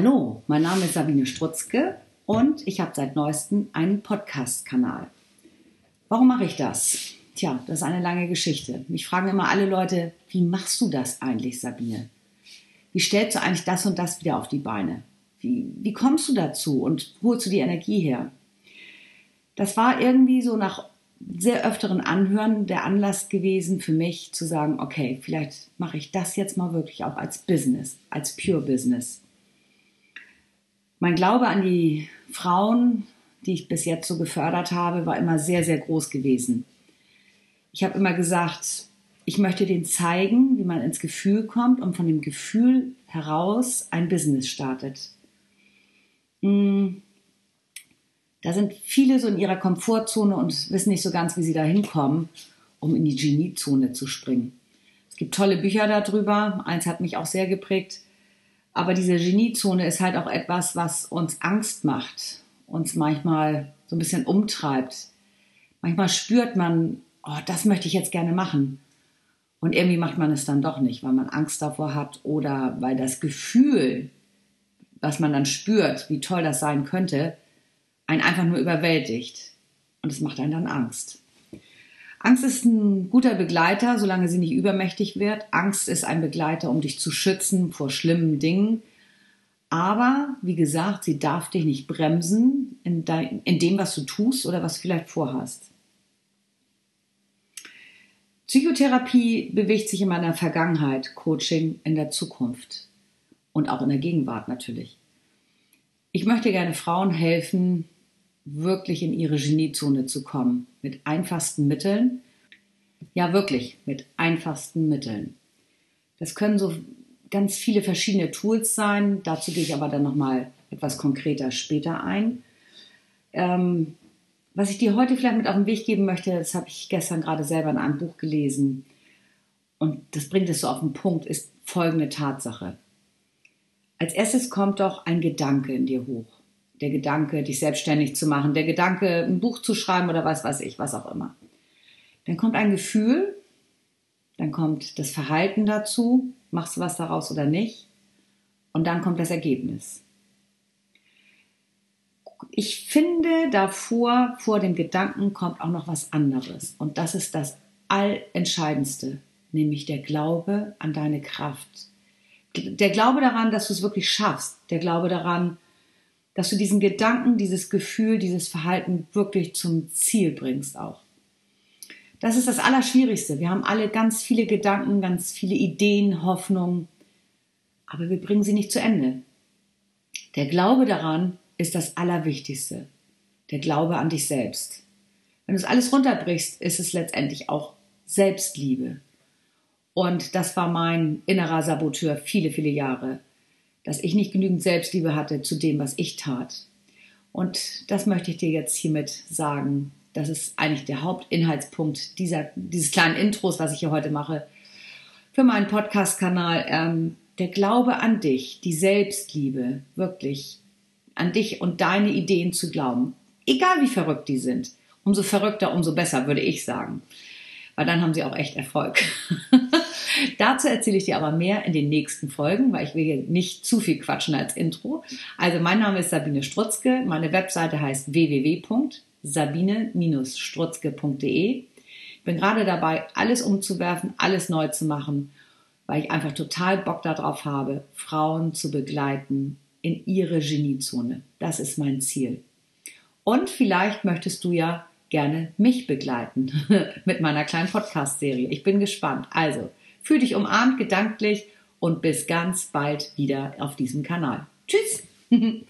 Hallo, mein Name ist Sabine Strutzke und ich habe seit neuestem einen Podcast-Kanal. Warum mache ich das? Tja, das ist eine lange Geschichte. Mich fragen immer alle Leute, wie machst du das eigentlich, Sabine? Wie stellst du eigentlich das und das wieder auf die Beine? Wie, wie kommst du dazu und holst du die Energie her? Das war irgendwie so nach sehr öfteren Anhören der Anlass gewesen für mich zu sagen, okay, vielleicht mache ich das jetzt mal wirklich auch als Business, als Pure Business. Mein Glaube an die Frauen, die ich bis jetzt so gefördert habe, war immer sehr, sehr groß gewesen. Ich habe immer gesagt, ich möchte denen zeigen, wie man ins Gefühl kommt und von dem Gefühl heraus ein Business startet. Hm, da sind viele so in ihrer Komfortzone und wissen nicht so ganz, wie sie da hinkommen, um in die Geniezone zu springen. Es gibt tolle Bücher darüber. Eins hat mich auch sehr geprägt. Aber diese Geniezone ist halt auch etwas, was uns Angst macht, uns manchmal so ein bisschen umtreibt. Manchmal spürt man, oh, das möchte ich jetzt gerne machen. Und irgendwie macht man es dann doch nicht, weil man Angst davor hat oder weil das Gefühl, was man dann spürt, wie toll das sein könnte, einen einfach nur überwältigt. Und es macht einen dann Angst. Angst ist ein guter Begleiter, solange sie nicht übermächtig wird. Angst ist ein Begleiter, um dich zu schützen vor schlimmen Dingen. Aber, wie gesagt, sie darf dich nicht bremsen in, dein, in dem, was du tust oder was du vielleicht vorhast. Psychotherapie bewegt sich in meiner Vergangenheit, Coaching in der Zukunft und auch in der Gegenwart natürlich. Ich möchte gerne Frauen helfen, wirklich in ihre Geniezone zu kommen. Mit einfachsten Mitteln. Ja, wirklich, mit einfachsten Mitteln. Das können so ganz viele verschiedene Tools sein. Dazu gehe ich aber dann nochmal etwas konkreter später ein. Ähm, was ich dir heute vielleicht mit auf den Weg geben möchte, das habe ich gestern gerade selber in einem Buch gelesen. Und das bringt es so auf den Punkt, ist folgende Tatsache. Als erstes kommt doch ein Gedanke in dir hoch der Gedanke, dich selbstständig zu machen, der Gedanke, ein Buch zu schreiben oder was weiß ich, was auch immer. Dann kommt ein Gefühl, dann kommt das Verhalten dazu, machst du was daraus oder nicht, und dann kommt das Ergebnis. Ich finde, davor, vor dem Gedanken kommt auch noch was anderes. Und das ist das Allentscheidendste, nämlich der Glaube an deine Kraft. Der Glaube daran, dass du es wirklich schaffst. Der Glaube daran, dass du diesen Gedanken, dieses Gefühl, dieses Verhalten wirklich zum Ziel bringst auch. Das ist das Allerschwierigste. Wir haben alle ganz viele Gedanken, ganz viele Ideen, Hoffnungen, aber wir bringen sie nicht zu Ende. Der Glaube daran ist das Allerwichtigste. Der Glaube an dich selbst. Wenn du es alles runterbrichst, ist es letztendlich auch Selbstliebe. Und das war mein innerer Saboteur viele, viele Jahre dass ich nicht genügend Selbstliebe hatte zu dem, was ich tat. Und das möchte ich dir jetzt hiermit sagen. Das ist eigentlich der Hauptinhaltspunkt dieser, dieses kleinen Intros, was ich hier heute mache, für meinen Podcast-Kanal. Ähm, der Glaube an dich, die Selbstliebe, wirklich an dich und deine Ideen zu glauben. Egal wie verrückt die sind. Umso verrückter, umso besser, würde ich sagen. Weil dann haben sie auch echt Erfolg. Dazu erzähle ich dir aber mehr in den nächsten Folgen, weil ich will hier nicht zu viel quatschen als Intro. Also mein Name ist Sabine Strutzke. Meine Webseite heißt www.sabine-strutzke.de. Ich bin gerade dabei, alles umzuwerfen, alles neu zu machen, weil ich einfach total Bock darauf habe, Frauen zu begleiten in ihre Geniezone. Das ist mein Ziel. Und vielleicht möchtest du ja gerne mich begleiten mit meiner kleinen Podcast-Serie. Ich bin gespannt. Also, Fühl dich umarmt gedanklich und bis ganz bald wieder auf diesem Kanal. Tschüss!